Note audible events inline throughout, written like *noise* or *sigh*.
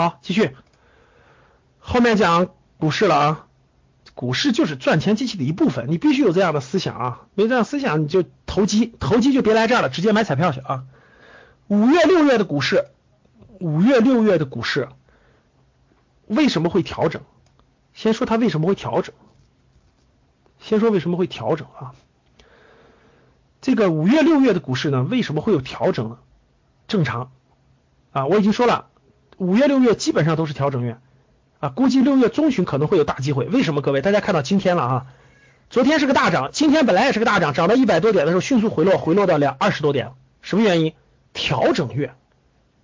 好，继续，后面讲股市了啊。股市就是赚钱机器的一部分，你必须有这样的思想啊！没这样思想你就投机，投机就别来这儿了，直接买彩票去啊！五月六月的股市，五月六月的股市为什么会调整？先说它为什么会调整，先说为什么会调整啊？这个五月六月的股市呢，为什么会有调整呢？正常啊，我已经说了，五月六月基本上都是调整月。啊，估计六月中旬可能会有大机会。为什么？各位，大家看到今天了啊？昨天是个大涨，今天本来也是个大涨，涨到一百多点的时候迅速回落，回落到两二十多点。什么原因？调整月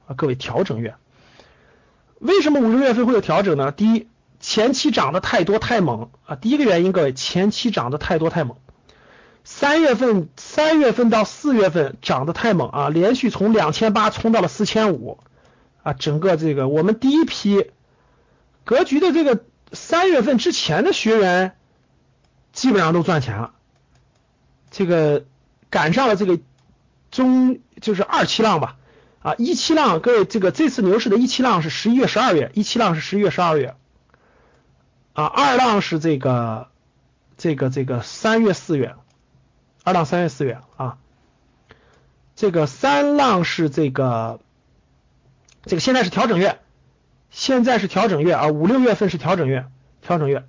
啊，各位，调整月。为什么五六月份会有调整呢？第一，前期涨得太多太猛啊。第一个原因，各位，前期涨得太多太猛。三月份，三月份到四月份涨得太猛啊，连续从两千八冲到了四千五啊，整个这个我们第一批。格局的这个三月份之前的学员基本上都赚钱了，这个赶上了这个中就是二七浪吧，啊一七浪各位这个这次牛市的一七浪是十一月十二月，一七浪是十一月十二月，啊二浪是这个这个这个三月四月，二浪三月四月啊，这个三浪是这个这个现在是调整月。现在是调整月啊，五六月份是调整月，调整月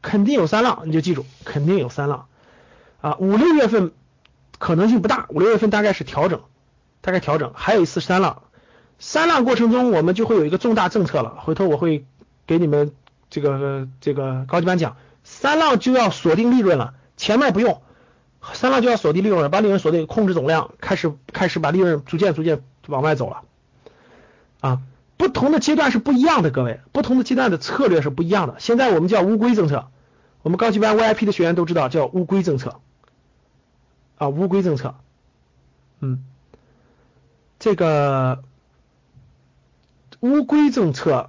肯定有三浪，你就记住，肯定有三浪啊。五六月份可能性不大，五六月份大概是调整，大概调整，还有一次三浪。三浪过程中，我们就会有一个重大政策了，回头我会给你们这个这个高级班讲。三浪就要锁定利润了，前面不用，三浪就要锁定利润了，把利润锁定，控制总量，开始开始把利润逐渐逐渐往外走了啊。不同的阶段是不一样的，各位，不同的阶段的策略是不一样的。现在我们叫乌龟政策，我们高级班 VIP 的学员都知道叫乌龟政策啊，乌龟政策，嗯，这个乌龟政策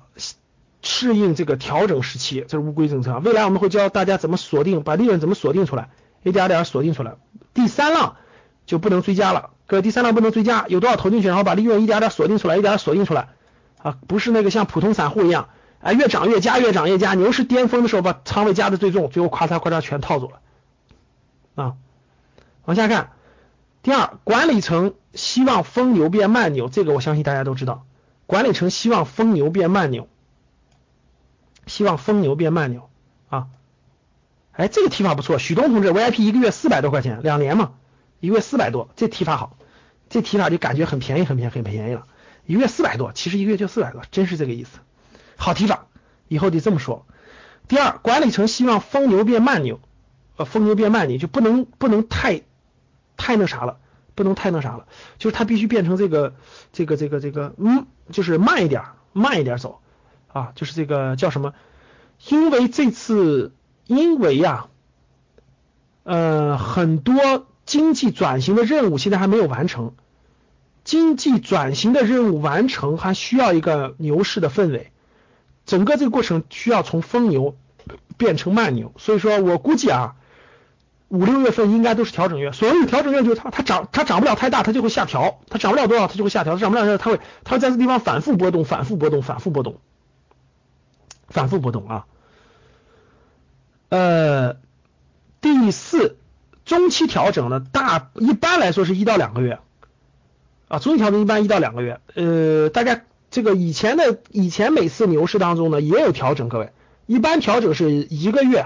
适应这个调整时期，这是乌龟政策。未来我们会教大家怎么锁定，把利润怎么锁定出来，一点点锁定出来。第三浪就不能追加了，各位，第三浪不能追加，有多少投进去，然后把利润一点点锁定出来，一点点锁定出来。啊，不是那个像普通散户一样，哎，越涨越加，越涨越加。牛市巅峰的时候把仓位加的最重，最后咔嚓咔嚓全套走了。啊，往下看，第二，管理层希望疯牛变慢牛，这个我相信大家都知道。管理层希望疯牛变慢牛，希望疯牛变慢牛啊。哎，这个提法不错，许东同志 VIP 一个月四百多块钱，两年嘛，一个月四百多，这提法好，这提法就感觉很便宜，很便宜，很便宜了。一个月四百多，其实一个月就四百多，真是这个意思。好提法，以后得这么说。第二，管理层希望疯牛变慢牛，呃，疯牛变慢牛就不能不能太太那啥了，不能太那啥了，就是它必须变成这个这个这个这个，嗯，就是慢一点，慢一点走啊，就是这个叫什么？因为这次因为呀，呃，很多经济转型的任务现在还没有完成。经济转型的任务完成，还需要一个牛市的氛围，整个这个过程需要从疯牛变成慢牛，所以说我估计啊，五六月份应该都是调整月。所谓调整月就是它它涨它涨不了太大，它就会下调，它涨不了多少它就会下调，它涨不了多少它会它会在这地方反复波动，反复波动，反复波动，反复波动啊。呃，第四中期调整呢，大一般来说是一到两个月。啊，中期调整一般一到两个月，呃，大概这个以前的以前每次牛市当中呢也有调整，各位，一般调整是一个月。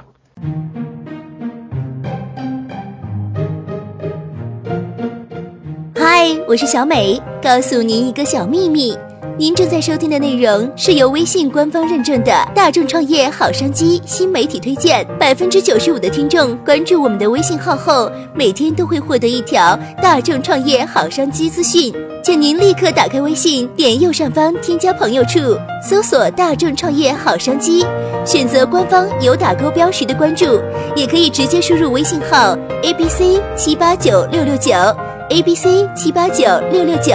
嗨，我是小美，告诉您一个小秘密。您正在收听的内容是由微信官方认证的大众创业好商机新媒体推荐，百分之九十五的听众关注我们的微信号后，每天都会获得一条大众创业好商机资讯。请您立刻打开微信，点右上方添加朋友处，搜索大众创业好商机，选择官方有打勾标识的关注，也可以直接输入微信号 a b c 七八九六六九 a b c 七八九六六九。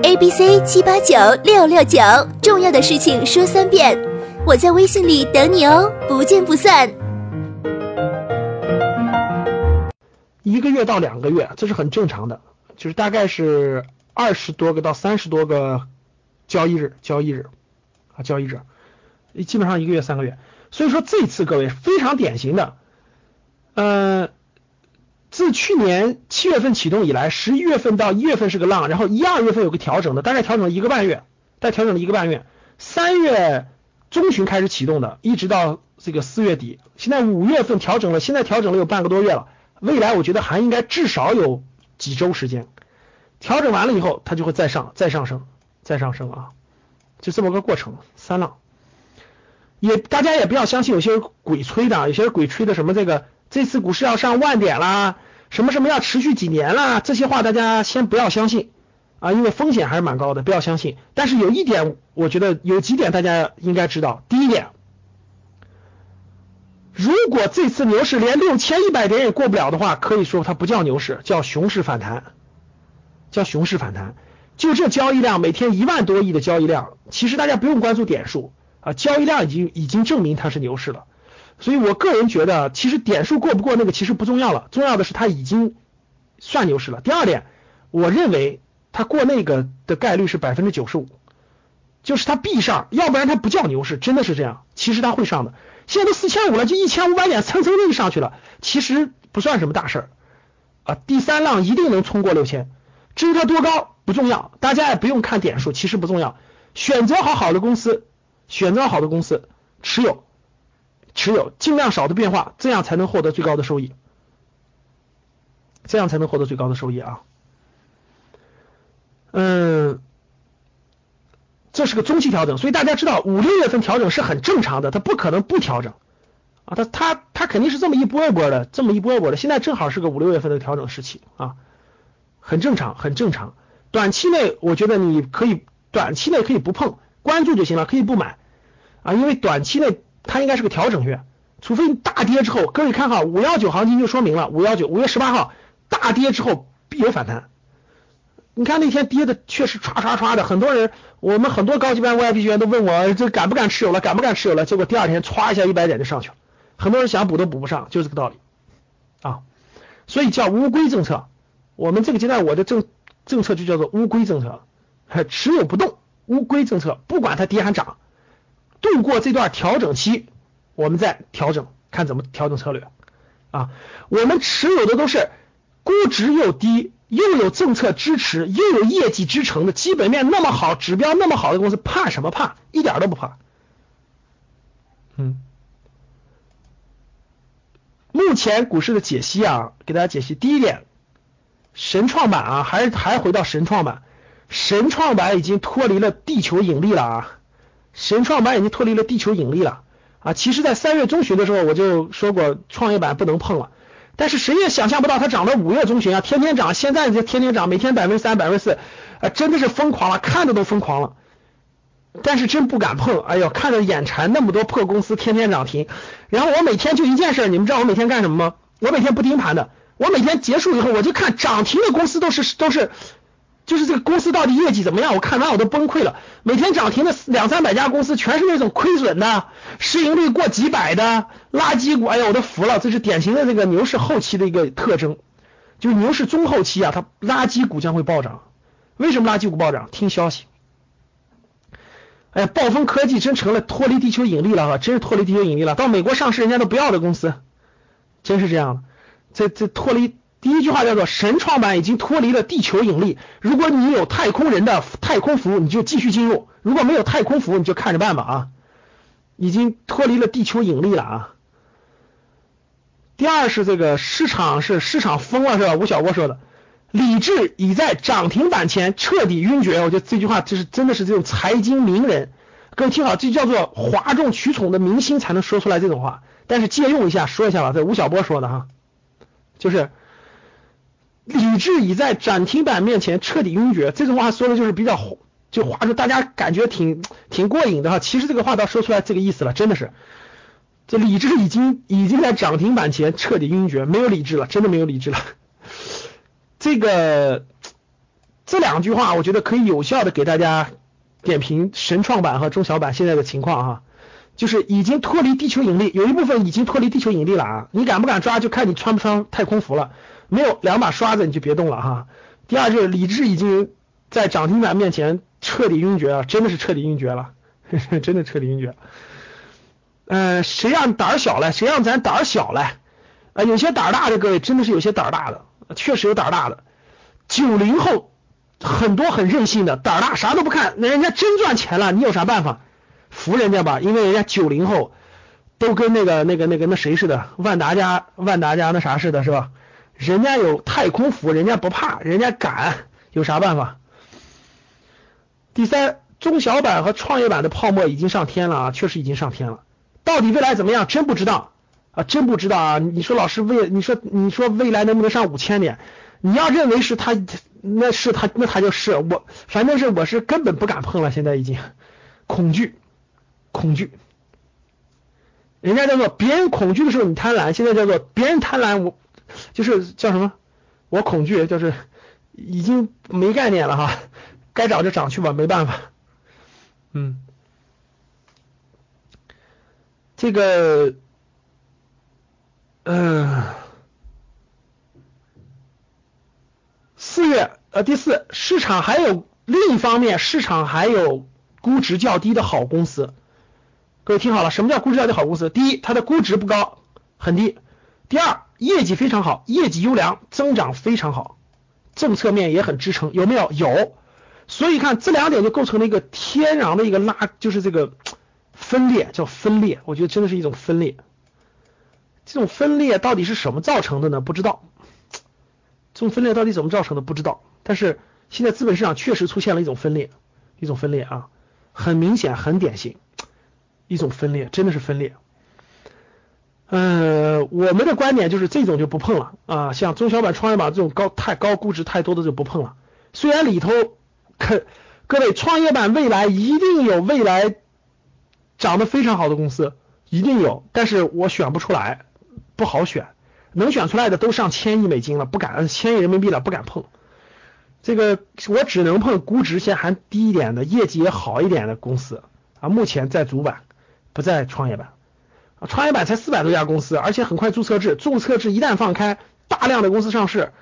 A B C 七八九六六九，重要的事情说三遍，我在微信里等你哦，不见不散。一个月到两个月，这是很正常的，就是大概是二十多个到三十多个交易日，交易日啊，交易日，基本上一个月三个月。所以说这次各位非常典型的，呃，自去年七月份启动以来，十一月份到一月份是个浪，然后一二月份有个调整的，大概调整了一个半月，再调整了一个半月，三月中旬开始启动的，一直到这个四月底，现在五月份调整了，现在调整了有半个多月了，未来我觉得还应该至少有几周时间，调整完了以后它就会再上，再上升，再上升啊，就这么个过程，三浪。也大家也不要相信有些鬼吹的，有些鬼吹的什么这个这次股市要上万点啦，什么什么要持续几年啦，这些话大家先不要相信啊，因为风险还是蛮高的，不要相信。但是有一点，我觉得有几点大家应该知道。第一点，如果这次牛市连六千一百点也过不了的话，可以说它不叫牛市，叫熊市反弹，叫熊市反弹。就这交易量，每天一万多亿的交易量，其实大家不用关注点数。啊，交易量已经已经证明它是牛市了，所以我个人觉得，其实点数过不过那个其实不重要了，重要的是它已经算牛市了。第二点，我认为它过那个的概率是百分之九十五，就是它必上，要不然它不叫牛市，真的是这样。其实它会上的，现在都四千五了，就一千五百点蹭蹭的就上去了，其实不算什么大事儿啊。第三浪一定能冲过六千，至于它多高不重要，大家也不用看点数，其实不重要，选择好好的公司。选择好的公司持有，持有尽量少的变化，这样才能获得最高的收益，这样才能获得最高的收益啊。嗯，这是个中期调整，所以大家知道五六月份调整是很正常的，它不可能不调整啊，它它它肯定是这么一波一波的，这么一波一波的。现在正好是个五六月份的调整时期啊，很正常，很正常。短期内我觉得你可以，短期内可以不碰。关注就行了，可以不买啊，因为短期内它应该是个调整月，除非你大跌之后，各位看好五幺九行情就说明了，五幺九五月十八号大跌之后必有反弹。你看那天跌的确实唰唰唰的，很多人我们很多高级班 VIP 学员都问我这敢不敢持有了，敢不敢持有了？结果第二天唰一下一百点就上去了，很多人想补都补不上，就这个道理啊。所以叫乌龟政策，我们这个阶段我的政政策就叫做乌龟政策，还 *laughs* 持有不动。乌龟政策，不管它跌还涨，度过这段调整期，我们再调整，看怎么调整策略啊。我们持有的都是估值又低，又有政策支持，又有业绩支撑的，基本面那么好，指标那么好的公司，怕什么怕？一点都不怕。嗯，目前股市的解析啊，给大家解析。第一点，神创板啊，还是还回到神创板。神创板已经脱离了地球引力了啊！神创板已经脱离了地球引力了啊！其实，在三月中旬的时候，我就说过创业板不能碰了。但是谁也想象不到，它涨到五月中旬啊，天天涨，现在就天天涨，每天百分之三、百分之四，啊，真的是疯狂了，看着都疯狂了。但是真不敢碰，哎呦，看着眼馋，那么多破公司天天涨停。然后我每天就一件事，你们知道我每天干什么吗？我每天不盯盘的，我每天结束以后，我就看涨停的公司都是都是。就是这个公司到底业绩怎么样？我看完我都崩溃了。每天涨停的两三百家公司，全是那种亏损的，市盈率过几百的垃圾股。哎呀，我都服了。这是典型的这个牛市后期的一个特征，就是牛市中后期啊，它垃圾股将会暴涨。为什么垃圾股暴涨？听消息。哎，暴风科技真成了脱离地球引力了啊！真是脱离地球引力了。到美国上市，人家都不要的公司，真是这样的。这这脱离。第一句话叫做神创板已经脱离了地球引力。如果你有太空人的太空服，你就继续进入；如果没有太空服，你就看着办吧啊！已经脱离了地球引力了啊。第二是这个市场是市场疯了是吧？吴晓波说的，理智已在涨停板前彻底晕厥。我觉得这句话就是真的是这种财经名人，各位听好，这叫做哗众取宠的明星才能说出来这种话。但是借用一下说一下吧，这吴晓波说的哈，就是。理智已在涨停板面前彻底晕厥，这种话说的就是比较就话说大家感觉挺挺过瘾的哈。其实这个话倒说出来这个意思了，真的是这理智已经已经在涨停板前彻底晕厥，没有理智了，真的没有理智了。这个这两句话我觉得可以有效的给大家点评神创板和中小板现在的情况哈，就是已经脱离地球引力，有一部分已经脱离地球引力了啊，你敢不敢抓就看你穿不穿太空服了。没有两把刷子你就别动了哈。第二就是理智已经在涨停板面前彻底晕厥了，真的是彻底晕厥了。*laughs* 真的彻底晕厥。呃，谁让胆儿小了？谁让咱胆儿小了？啊，有些胆儿大的各位真的是有些胆儿大的，确实有胆儿大的。九零后很多很任性的，胆儿大啥都不看，那人家真赚钱了，你有啥办法？服人家吧，因为人家九零后都跟那个那个那个那谁似的，万达家万达家那啥似的，是吧？人家有太空服，人家不怕，人家敢，有啥办法？第三，中小板和创业板的泡沫已经上天了啊，确实已经上天了。到底未来怎么样？真不知道啊，真不知道啊！你说老师未，你说你说未来能不能上五千点？你要认为是他，那是他，那他就是我，反正是我是根本不敢碰了，现在已经恐惧，恐惧。人家叫做别人恐惧的时候你贪婪，现在叫做别人贪婪我。就是叫什么？我恐惧，就是已经没概念了哈，该涨就涨去吧，没办法。嗯，这个，嗯，四月呃第四，市场还有另一方面，市场还有估值较低的好公司。各位听好了，什么叫估值较低好公司？第一，它的估值不高，很低。第二。业绩非常好，业绩优良，增长非常好，政策面也很支撑，有没有？有。所以看这两点就构成了一个天然的一个拉，就是这个分裂，叫分裂。我觉得真的是一种分裂。这种分裂到底是什么造成的呢？不知道。这种分裂到底怎么造成的？不知道。但是现在资本市场确实出现了一种分裂，一种分裂啊，很明显，很典型，一种分裂，真的是分裂。嗯，我们的观点就是这种就不碰了啊，像中小板、创业板这种高太高估值太多的就不碰了。虽然里头可各位创业板未来一定有未来涨得非常好的公司，一定有，但是我选不出来，不好选，能选出来的都上千亿美金了，不敢千亿人民币了，不敢碰。这个我只能碰估值先还低一点的，业绩也好一点的公司啊，目前在主板，不在创业板。啊，创业板才四百多家公司，而且很快注册制，注册制一旦放开，大量的公司上市，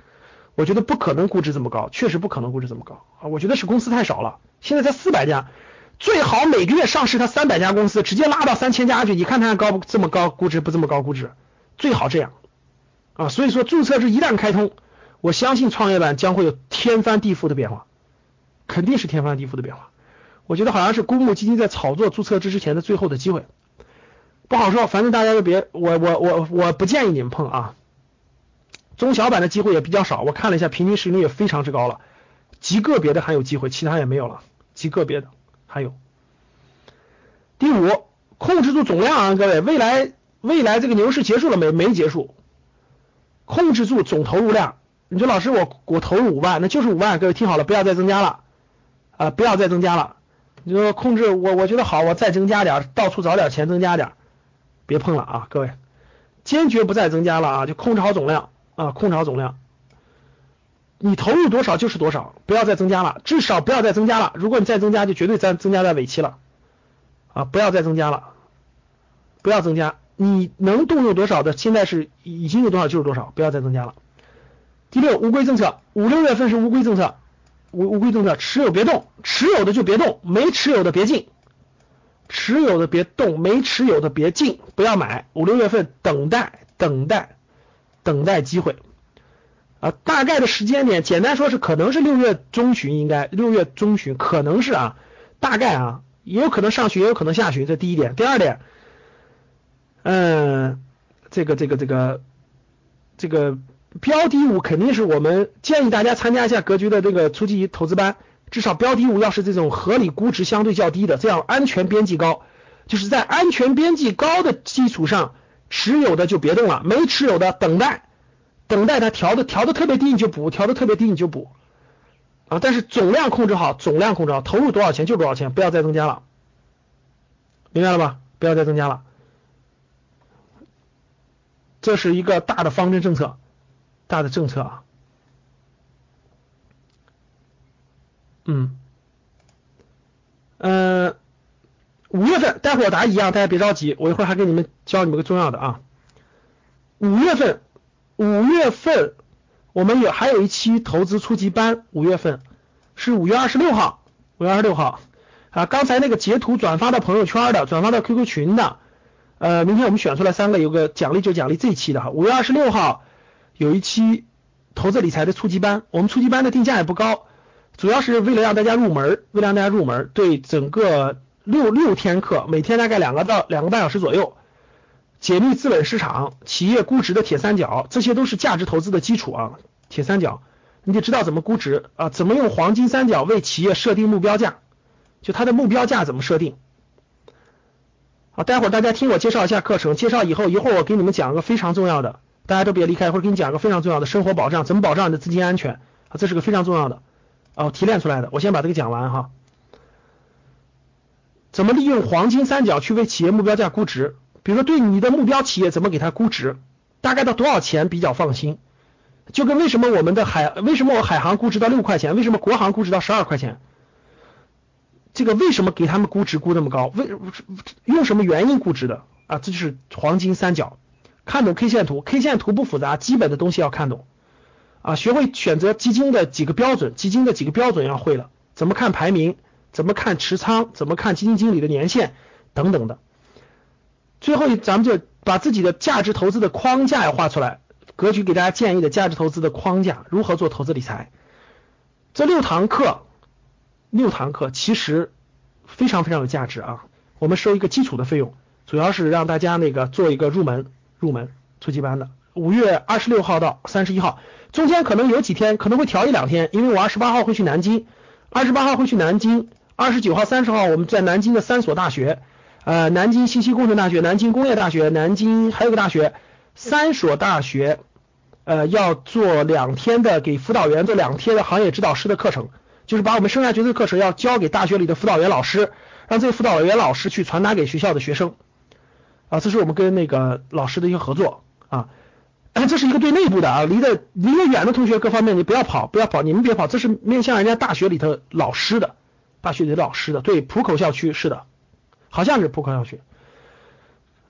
我觉得不可能估值这么高，确实不可能估值这么高啊！我觉得是公司太少了，现在才四百家，最好每个月上市它三百家公司，直接拉到三千家去，你看它高不这么高估值不这么高估值，最好这样啊！所以说注册制一旦开通，我相信创业板将会有天翻地覆的变化，肯定是天翻地覆的变化。我觉得好像是公募基金在炒作注册制之前的最后的机会。不好说，反正大家就别我我我我不建议你们碰啊。中小板的机会也比较少，我看了一下，平均市盈率也非常之高了，极个别的还有机会，其他也没有了，极个别的还有。第五，控制住总量啊，各位，未来未来这个牛市结束了没？没结束，控制住总投入量。你说老师，我我投入五万，那就是五万，各位听好了，不要再增加了啊，不要再增加了。你说控制我，我觉得好，我再增加点，到处找点钱增加点。别碰了啊，各位，坚决不再增加了啊，就控制好总量啊，控制好总量。你投入多少就是多少，不要再增加了，至少不要再增加了。如果你再增加，就绝对在增加在尾期了啊，不要再增加了，不要增加。你能动用多少的，现在是已经有多少就是多少，不要再增加了。第六，乌龟政策，五六月份是乌龟政策，乌乌龟政策，持有别动，持有的就别动，没持有的别进。持有的别动，没持有的别进，不要买。五六月份等待，等待，等待机会啊！大概的时间点，简单说是可能是六月中旬，应该六月中旬，可能是啊，大概啊，也有可能上旬，也有可能下旬。这第一点，第二点，嗯，这个这个这个这个标的物肯定是我们建议大家参加一下格局的这个初级投资班。至少标的物要是这种合理估值相对较低的，这样安全边际高，就是在安全边际高的基础上持有的就别动了，没持有的等待，等待它调的调的特别低你就补，调的特别低你就补啊，但是总量控制好，总量控制好，投入多少钱就多少钱，不要再增加了，明白了吧？不要再增加了，这是一个大的方针政策，大的政策啊。嗯，呃，五月份，待会儿答疑啊，大家别着急，我一会儿还给你们教你们个重要的啊。五月份，五月份我们有还有一期投资初级班，五月份是五月二十六号，五月二十六号，啊，刚才那个截图转发到朋友圈的，转发到 QQ 群的，呃，明天我们选出来三个，有个奖励就奖励这一期的哈。五月二十六号有一期投资理财的初级班，我们初级班的定价也不高，主要是为了让大家入门，为了让大家入门，对整个六六天课，每天大概两个到两个半小时左右，解密资本市场、企业估值的铁三角，这些都是价值投资的基础啊，铁三角。你得知道怎么估值啊，怎么用黄金三角为企业设定目标价，就它的目标价怎么设定。好，待会儿大家听我介绍一下课程，介绍以后，一会儿我给你们讲个非常重要的，大家都别离开，一会儿给你讲个非常重要的生活保障，怎么保障你的资金安全啊，这是个非常重要的哦，提炼出来的，我先把这个讲完哈。怎么利用黄金三角去为企业目标价估值？比如说对你的目标企业怎么给它估值，大概到多少钱比较放心？就跟为什么我们的海为什么我海航估值到六块钱，为什么国航估值到十二块钱？这个为什么给他们估值估那么高？为用什么原因估值的啊？这就是黄金三角。看懂 K 线图，K 线图不复杂，基本的东西要看懂啊。学会选择基金的几个标准，基金的几个标准要会了。怎么看排名？怎么看持仓？怎么看基金经理的年限？等等的。最后，咱们就把自己的价值投资的框架要画出来。格局给大家建议的价值投资的框架，如何做投资理财？这六堂课，六堂课其实非常非常有价值啊！我们收一个基础的费用，主要是让大家那个做一个入门入门初级班的。五月二十六号到三十一号，中间可能有几天可能会调一两天，因为我二十八号会去南京，二十八号会去南京，二十九号、三十号我们在南京的三所大学，呃，南京信息工程大学、南京工业大学、南京还有个大学。三所大学，呃，要做两天的给辅导员做两天的行业指导师的课程，就是把我们生涯决策课程要交给大学里的辅导员老师，让这些辅导员老师去传达给学校的学生，啊，这是我们跟那个老师的一个合作啊，这是一个对内部的啊，离得离得远的同学各方面你不要跑，不要跑，你们别跑，这是面向人家大学里头老师的，大学里的老师的，对浦口校区是的，好像是浦口校区，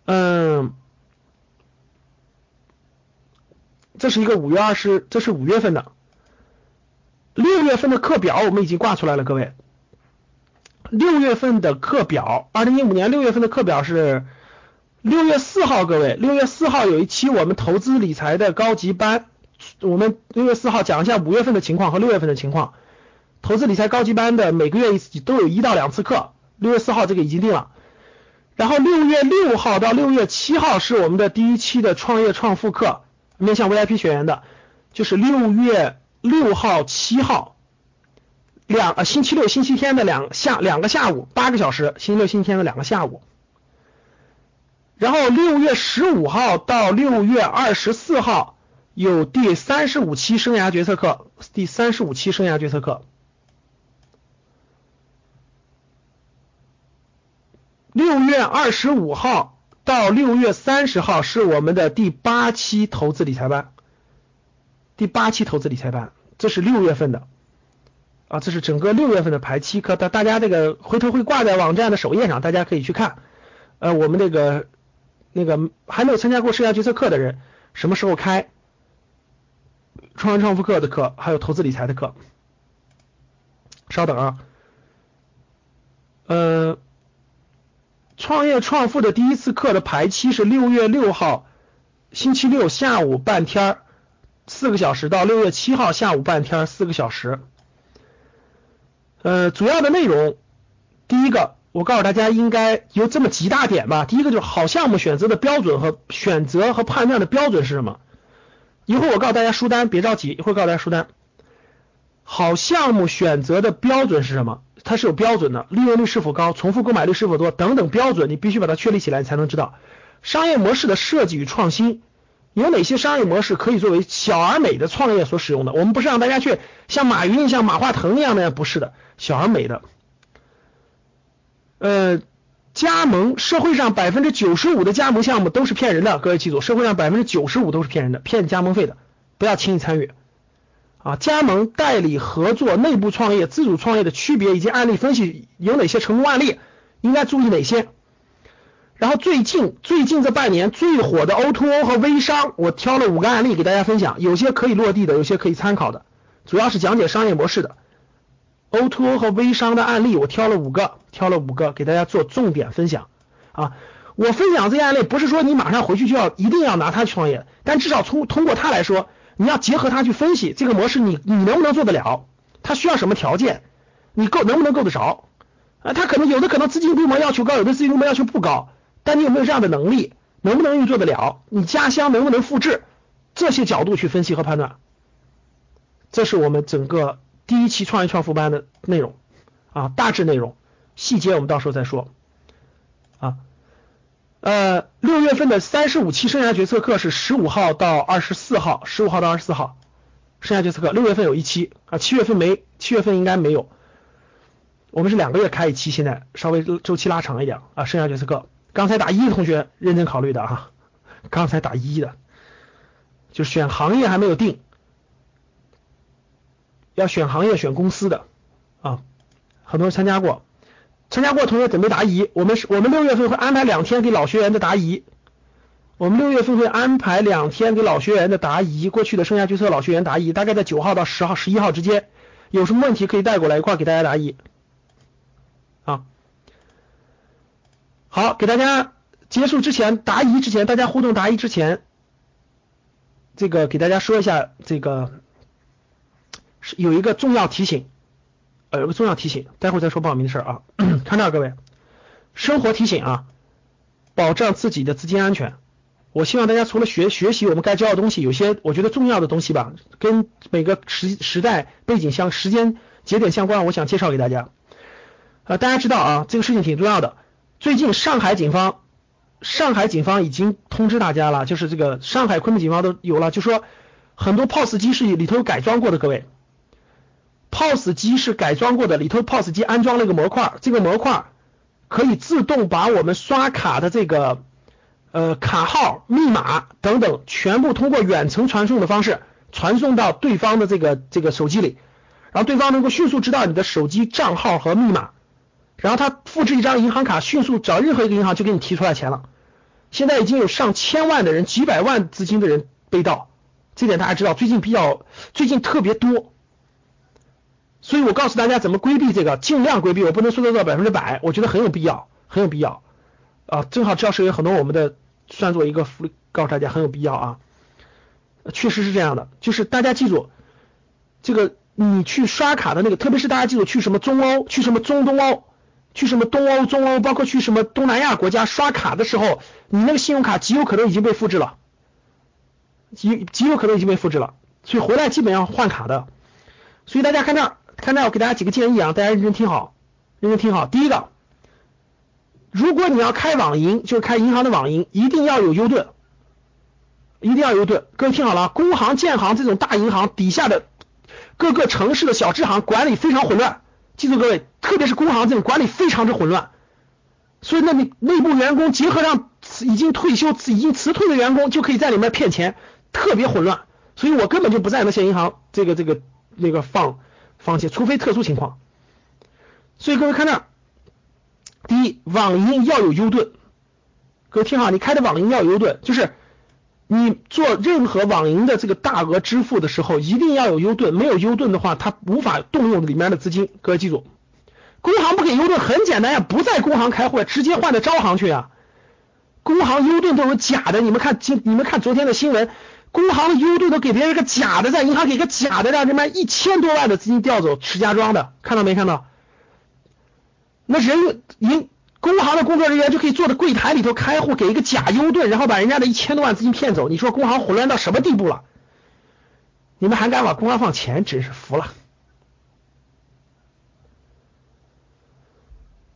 嗯。这是一个五月二十，这是五月份的，六月份的课表我们已经挂出来了，各位。六月份的课表，二零一五年六月份的课表是六月四号，各位，六月四号有一期我们投资理财的高级班，我们六月四号讲一下五月份的情况和六月份的情况。投资理财高级班的每个月一次都有一到两次课，六月四号这个已经定了。然后六月六号到六月七号是我们的第一期的创业创富课。面向 VIP 学员的，就是六月六号、七号两呃星期六、星期天的两下两个下午八个小时，星期六、星期天的两个下午。然后六月十五号到六月二十四号有第三十五期生涯决策课，第三十五期生涯决策课。六月二十五号。到六月三十号是我们的第八期投资理财班，第八期投资理财班，这是六月份的啊，这是整个六月份的排期课，大大家这个回头会挂在网站的首页上，大家可以去看。呃，我们那个那个还没有参加过生涯决策课的人，什么时候开创业创富课的课，还有投资理财的课？稍等啊，呃。创业创富的第一次课的排期是六月六号星期六下午半天四个小时到六月七号下午半天四个小时。呃，主要的内容，第一个，我告诉大家应该有这么几大点吧。第一个就是好项目选择的标准和选择和判断的标准是什么？一会儿我告诉大家书单，别着急，一会儿告诉大家书单。好项目选择的标准是什么？它是有标准的，利润率是否高，重复购买率是否多等等标准，你必须把它确立起来，你才能知道商业模式的设计与创新有哪些商业模式可以作为小而美的创业所使用的。我们不是让大家去像马云、像马化腾一样的，不是的，小而美的。呃，加盟社会上百分之九十五的加盟项目都是骗人的，各位记住，社会上百分之九十五都是骗人的，骗加盟费的，不要轻易参与。啊，加盟、代理、合作、内部创业、自主创业的区别以及案例分析有哪些成功案例？应该注意哪些？然后最近最近这半年最火的 O2O 和微商，我挑了五个案例给大家分享，有些可以落地的，有些可以参考的，主要是讲解商业模式的。O2O 和微商的案例，我挑了五个，挑了五个给大家做重点分享啊。我分享这些案例，不是说你马上回去就要一定要拿它去创业，但至少从通过它来说，你要结合它去分析这个模式，你你能不能做得了？它需要什么条件？你够能不能够得着？啊，它可能有的可能资金规模要求高，有的资金规模要求不高，但你有没有这样的能力？能不能运作得了？你家乡能不能复制？这些角度去分析和判断，这是我们整个第一期创业创富班的内容啊，大致内容，细节我们到时候再说啊。呃，六月份的三十五期生涯决策课是十五号到二十四号，十五号到二十四号生涯决策课，六月份有一期啊，七月份没，七月份应该没有。我们是两个月开一期，现在稍微周期拉长一点啊。生涯决策课，刚才打一的同学认真考虑的啊，*laughs* 刚才打一的，就选行业还没有定，要选行业选公司的啊，很多人参加过。参加过同学准备答疑，我们是，我们六月份会安排两天给老学员的答疑。我们六月份会安排两天给老学员的答疑，过去的生涯决策老学员答疑，大概在九号到十号、十一号之间，有什么问题可以带过来一块给大家答疑。啊，好，给大家结束之前答疑之前，大家互动答疑之前，这个给大家说一下，这个有一个重要提醒。呃，有个重要提醒，待会儿再说报名的事儿啊。*clears throat* 看这儿各位，生活提醒啊，保障自己的资金安全。我希望大家除了学学习我们该教的东西，有些我觉得重要的东西吧，跟每个时时代背景相时间节点相关，我想介绍给大家。呃，大家知道啊，这个事情挺重要的。最近上海警方，上海警方已经通知大家了，就是这个上海昆明警方都有了，就说很多 POS 机是里头改装过的，各位。POS 机是改装过的，里头 POS 机安装了一个模块，这个模块可以自动把我们刷卡的这个呃卡号、密码等等全部通过远程传送的方式传送到对方的这个这个手机里，然后对方能够迅速知道你的手机账号和密码，然后他复制一张银行卡，迅速找任何一个银行就给你提出来钱了。现在已经有上千万的人、几百万资金的人被盗，这点大家知道，最近比较最近特别多。所以我告诉大家怎么规避这个，尽量规避。我不能说做到百分之百，我觉得很有必要，很有必要啊！正好教室有很多我们的，算作一个福利，告诉大家很有必要啊！确实是这样的，就是大家记住，这个你去刷卡的那个，特别是大家记住去什么中欧，去什么中东欧，去什么东欧、中欧，包括去什么东南亚国家刷卡的时候，你那个信用卡极有可能已经被复制了，极极有可能已经被复制了，所以回来基本上换卡的。所以大家看这儿。看到我给大家几个建议啊，大家认真听好，认真听好。第一个，如果你要开网银，就是开银行的网银，一定要有 U 盾，一定要有 U 盾。各位听好了，工行、建行这种大银行底下的各个城市的小支行管理非常混乱，记住各位，特别是工行这种管理非常之混乱，所以那你内部员工结合上已经退休、已经辞退的员工，就可以在里面骗钱，特别混乱。所以我根本就不在那些银行这个这个那个放。放弃，除非特殊情况。所以各位看这，第一，网银要有 U 盾。各位听好，你开的网银要有 U 盾，就是你做任何网银的这个大额支付的时候，一定要有 U 盾。没有 U 盾的话，它无法动用里面的资金。各位记住，工行不给 U 盾很简单呀，不在工行开户，直接换到招行去啊。工行 U 盾都是假的，你们看今你们看昨天的新闻。工行的 U 盾都给别人个假的，在银行给个假的，让人们一千多万的资金调走，石家庄的，看到没看到？那人银工行的工作人员就可以坐在柜台里头开户，给一个假 U 盾，然后把人家的一千多万资金骗走。你说工行混乱到什么地步了？你们还敢往工行放钱，真是服了。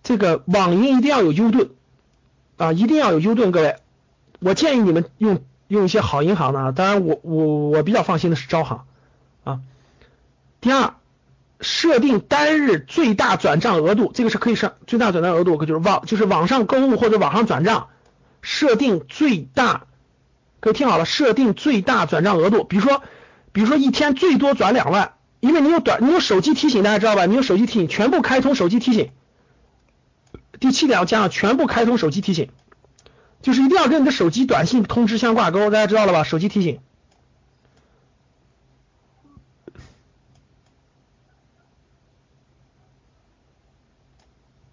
这个网银一定要有 U 盾啊，一定要有 U 盾，各位，我建议你们用。用一些好银行的，当然我我我比较放心的是招行啊。第二，设定单日最大转账额度，这个是可以上最大转账额度，就是网就是网上购物或者网上转账，设定最大，各位听好了，设定最大转账额度，比如说比如说一天最多转两万，因为你有短你有手机提醒，大家知道吧？你有手机提醒，全部开通手机提醒。第七点要加上全部开通手机提醒。就是一定要跟你的手机短信通知相挂钩，大家知道了吧？手机提醒。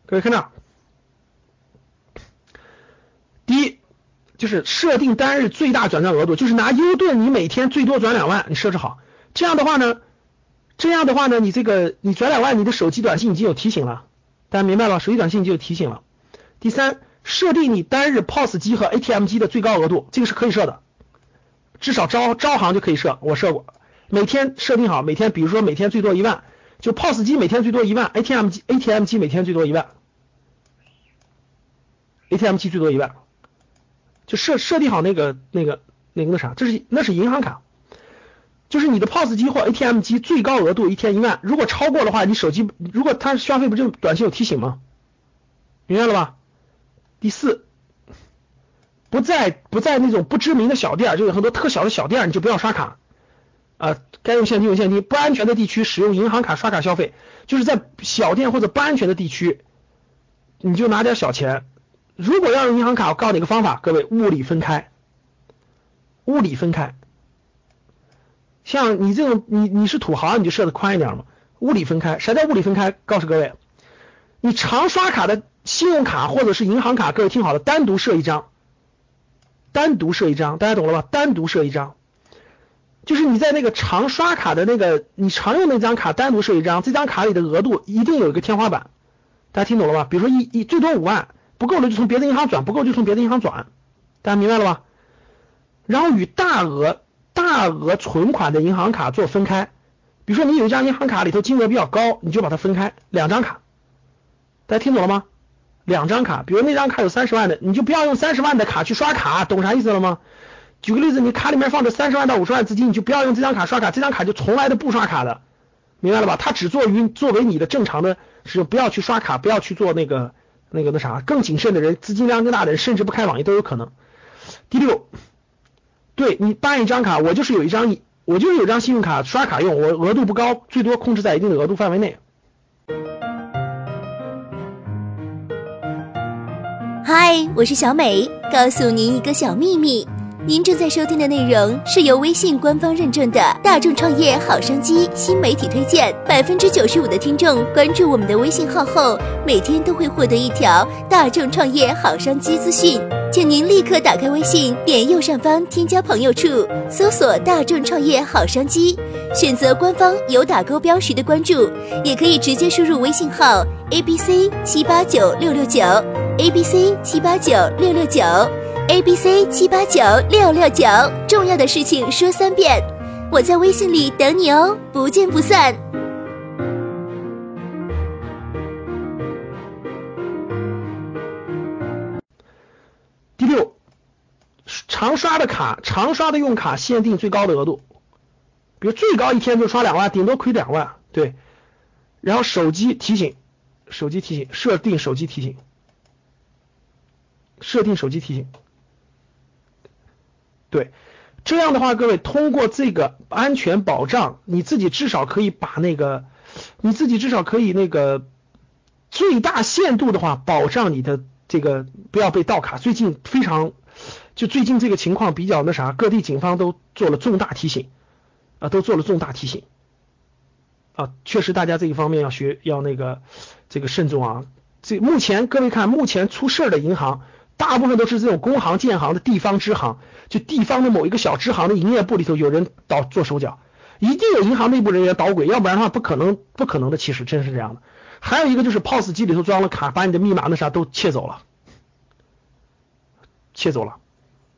各位看到，第一就是设定单日最大转账额度，就是拿优盾你每天最多转两万，你设置好。这样的话呢，这样的话呢，你这个你转两万，你的手机短信已经有提醒了，大家明白了？手机短信就有提醒了。第三，设定你单日 POS 机和 ATM 机的最高额度，这个是可以设的，至少招招行就可以设，我设过。每天设定好，每天比如说每天最多一万，就 POS 机每天最多一万，ATM 机 ATM 机每天最多一万，ATM 机最多一万，就设设定好那个那个那个那啥，这是那是银行卡，就是你的 POS 机或 ATM 机最高额度一天一万，如果超过的话，你手机如果它消费不就短信有提醒吗？明白了吧？第四，不在不在那种不知名的小店，就有很多特小的小店，你就不要刷卡。啊，该用现金用现金，不安全的地区使用银行卡刷卡消费，就是在小店或者不安全的地区，你就拿点小钱。如果要用银行卡，我告诉你个方法，各位物理分开，物理分开。像你这种，你你是土豪，你就设的宽一点嘛。物理分开，啥叫物理分开？告诉各位，你常刷卡的信用卡或者是银行卡，各位听好了，单独设一张，单独设一张，大家懂了吧？单独设一张。就是你在那个常刷卡的那个，你常用那张卡单独设一张，这张卡里的额度一定有一个天花板，大家听懂了吧？比如说一一最多五万，不够了就从别的银行转，不够就从别的银行转，大家明白了吧？然后与大额大额存款的银行卡做分开，比如说你有一张银行卡里头金额比较高，你就把它分开两张卡，大家听懂了吗？两张卡，比如那张卡有三十万的，你就不要用三十万的卡去刷卡，懂啥意思了吗？举个例子，你卡里面放着三十万到五十万资金，你就不要用这张卡刷卡，这张卡就从来都不刷卡的，明白了吧？它只做于作为你的正常的使用，不要去刷卡，不要去做那个那个那啥，更谨慎的人，资金量更大的人，甚至不开网页都有可能。第六，对你办一张卡，我就是有一张，我就是有张信用卡刷卡用，我额度不高，最多控制在一定的额度范围内。嗨，我是小美，告诉您一个小秘密。您正在收听的内容是由微信官方认证的大众创业好商机新媒体推荐，百分之九十五的听众关注我们的微信号后，每天都会获得一条大众创业好商机资讯。请您立刻打开微信，点右上方添加朋友处，搜索大众创业好商机，选择官方有打勾标识的关注，也可以直接输入微信号 a b c 七八九六六九 a b c 七八九六六九。A B C 七八九六六九，重要的事情说三遍，我在微信里等你哦，不见不散。第六，常刷的卡，常刷的用卡限定最高的额度，比如最高一天就刷两万，顶多亏两万，对。然后手机提醒，手机提醒，设定手机提醒，设定手机提醒。对，这样的话，各位通过这个安全保障，你自己至少可以把那个，你自己至少可以那个最大限度的话，保障你的这个不要被盗卡。最近非常，就最近这个情况比较那啥，各地警方都做了重大提醒啊，都做了重大提醒啊，确实大家这一方面要学要那个这个慎重啊。这目前各位看，目前出事儿的银行。大部分都是这种工行、建行的地方支行，就地方的某一个小支行的营业部里头有人捣做手脚，一定有银行内部人员捣鬼，要不然的话不可能，不可能的，其实真是这样的。还有一个就是 POS 机里头装了卡，把你的密码那啥都窃走了，窃走了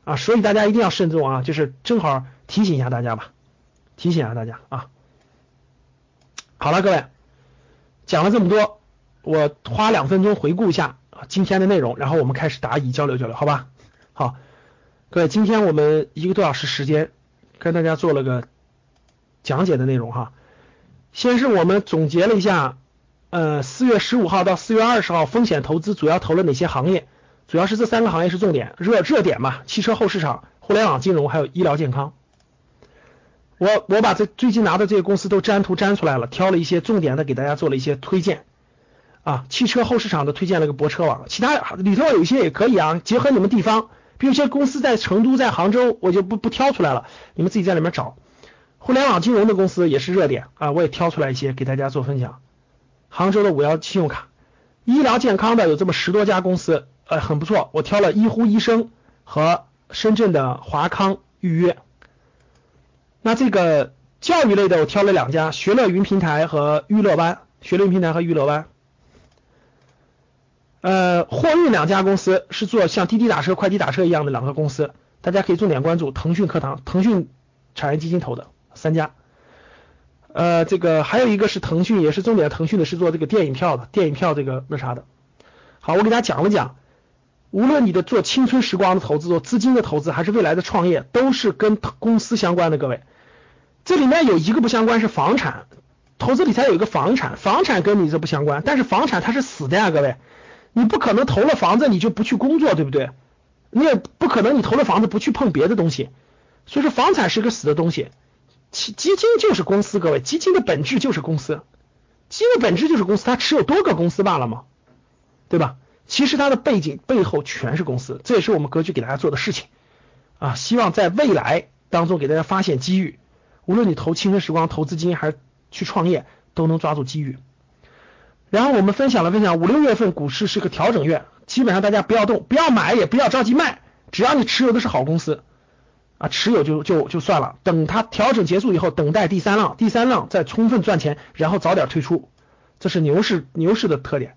啊！所以大家一定要慎重啊！就是正好提醒一下大家吧，提醒一下大家啊。好了，各位讲了这么多，我花两分钟回顾一下。今天的内容，然后我们开始答疑交流交流，好吧？好，各位，今天我们一个多小时时间跟大家做了个讲解的内容哈。先是我们总结了一下，呃，四月十五号到四月二十号风险投资主要投了哪些行业？主要是这三个行业是重点热热点嘛，汽车后市场、互联网金融还有医疗健康。我我把这最近拿的这些公司都粘图粘出来了，挑了一些重点的给大家做了一些推荐。啊，汽车后市场的推荐了个泊车网，其他里头有一些也可以啊，结合你们地方，比如一些公司在成都、在杭州，我就不不挑出来了，你们自己在里面找。互联网金融的公司也是热点啊，我也挑出来一些给大家做分享。杭州的五幺信用卡，医疗健康的有这么十多家公司，呃，很不错。我挑了医护医生和深圳的华康预约。那这个教育类的我挑了两家，学乐云平台和娱乐湾。学乐云平台和娱乐湾。呃，货运两家公司是做像滴滴打车、快递打车一样的两个公司，大家可以重点关注。腾讯课堂，腾讯产业基金投的三家。呃，这个还有一个是腾讯，也是重点腾讯的，是做这个电影票的，电影票这个那啥的。好，我给大家讲了讲，无论你的做青春时光的投资、做资金的投资，还是未来的创业，都是跟公司相关的。各位，这里面有一个不相关是房产，投资理财有一个房产，房产跟你这不相关，但是房产它是死的呀，各位。你不可能投了房子你就不去工作，对不对？你也不可能你投了房子不去碰别的东西，所以说房产是个死的东西。基基金就是公司，各位，基金的本质就是公司，基金的本质就是公司，它持有多个公司罢了嘛，对吧？其实它的背景背后全是公司，这也是我们格局给大家做的事情啊。希望在未来当中给大家发现机遇，无论你投青春时光、投资金还是去创业，都能抓住机遇。然后我们分享了分享，五六月份股市是个调整月，基本上大家不要动，不要买，也不要着急卖，只要你持有的是好公司啊，持有就就就算了。等它调整结束以后，等待第三浪，第三浪再充分赚钱，然后早点退出，这是牛市牛市的特点。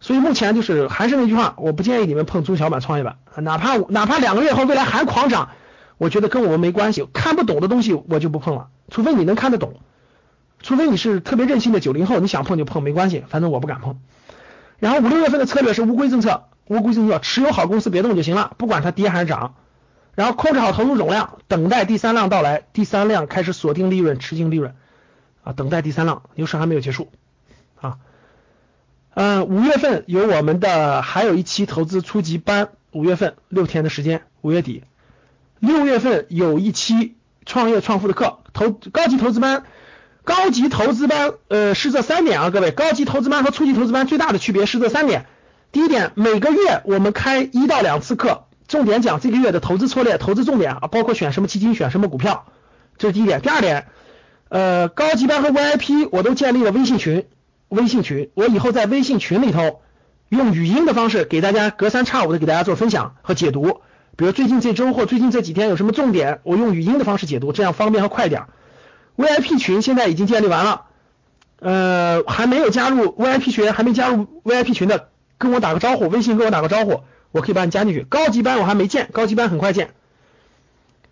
所以目前就是还是那句话，我不建议你们碰中小板、创业板，哪怕哪怕两个月后未来还狂涨，我觉得跟我们没关系。看不懂的东西我就不碰了，除非你能看得懂。除非你是特别任性的九零后，你想碰就碰没关系，反正我不敢碰。然后五六月份的策略是乌龟政策，乌龟政策持有好公司别动就行了，不管它跌还是涨。然后控制好投入总量，等待第三浪到来，第三浪开始锁定利润，吃净利润啊，等待第三浪，牛市还没有结束啊。嗯，五月份有我们的还有一期投资初级班，五月份六天的时间，五月底。六月份有一期创业创富的课，投高级投资班。高级投资班，呃，是这三点啊，各位，高级投资班和初级投资班最大的区别是这三点。第一点，每个月我们开一到两次课，重点讲这个月的投资策略、投资重点啊，包括选什么基金、选什么股票，这是第一点。第二点，呃，高级班和 VIP 我都建立了微信群，微信群，我以后在微信群里头用语音的方式给大家隔三差五的给大家做分享和解读，比如最近这周或最近这几天有什么重点，我用语音的方式解读，这样方便和快点儿。VIP 群现在已经建立完了，呃，还没有加入 VIP 群，还没加入 VIP 群的，跟我打个招呼，微信跟我打个招呼，我可以把你加进去。高级班我还没建，高级班很快建。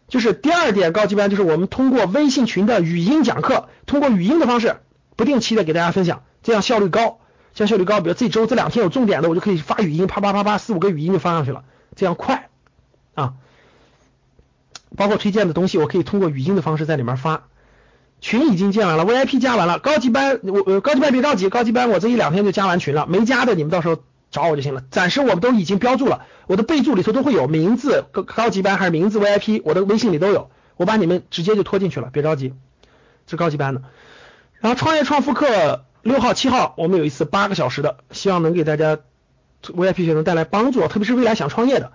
就是第二点，高级班就是我们通过微信群的语音讲课，通过语音的方式，不定期的给大家分享，这样效率高，这样效率高。比如这周这两天有重点的，我就可以发语音，啪啪啪啪四五个语音就发上去了，这样快啊。包括推荐的东西，我可以通过语音的方式在里面发。群已经建完了，VIP 加完了，高级班我呃高级班别着急，高级班我这一两天就加完群了，没加的你们到时候找我就行了。暂时我们都已经标注了，我的备注里头都会有名字，高高级班还是名字 VIP，我的微信里都有，我把你们直接就拖进去了，别着急，是高级班的。然后创业创富课六号七号我们有一次八个小时的，希望能给大家 VIP 学生带来帮助，特别是未来想创业的。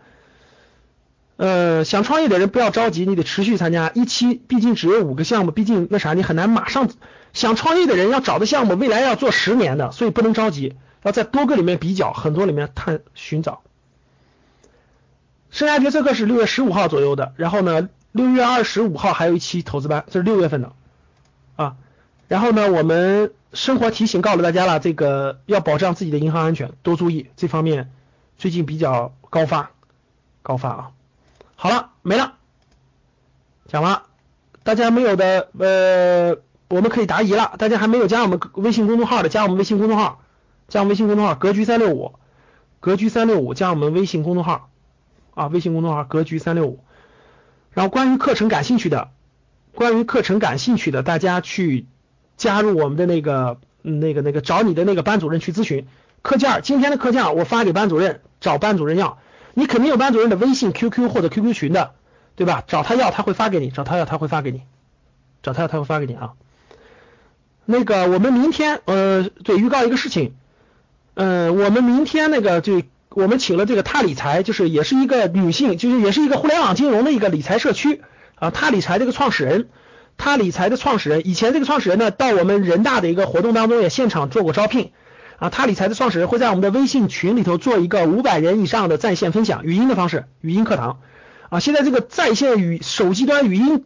呃，想创业的人不要着急，你得持续参加一期，毕竟只有五个项目，毕竟那啥，你很难马上想创业的人要找的项目，未来要做十年的，所以不能着急，要在多个里面比较，很多里面探寻找。生涯决策课是六月十五号左右的，然后呢，六月二十五号还有一期投资班，这是六月份的啊。然后呢，我们生活提醒告诉大家了，这个要保障自己的银行安全，多注意这方面，最近比较高发，高发啊。好了，没了，讲了，大家没有的，呃，我们可以答疑了。大家还没有加我们微信公众号的，加我们微信公众号，加我们微信公众号格局三六五，格局三六五，加我们微信公众号啊，微信公众号格局三六五。然后关于课程感兴趣的，关于课程感兴趣的，大家去加入我们的那个那个那个找你的那个班主任去咨询课件。今天的课件我发给班主任，找班主任要。你肯定有班主任的微信、QQ 或者 QQ 群的，对吧？找他要，他会发给你；找他要，他会发给你；找他要，他会发给你啊。那个，我们明天，呃，对，预告一个事情，嗯，我们明天那个就我们请了这个他理财，就是也是一个女性，就是也是一个互联网金融的一个理财社区啊。他理财这个创始人，他理财的创始人，以前这个创始人呢，到我们人大的一个活动当中也现场做过招聘。啊，他理财的创始人会在我们的微信群里头做一个五百人以上的在线分享，语音的方式，语音课堂。啊，现在这个在线语手机端语音，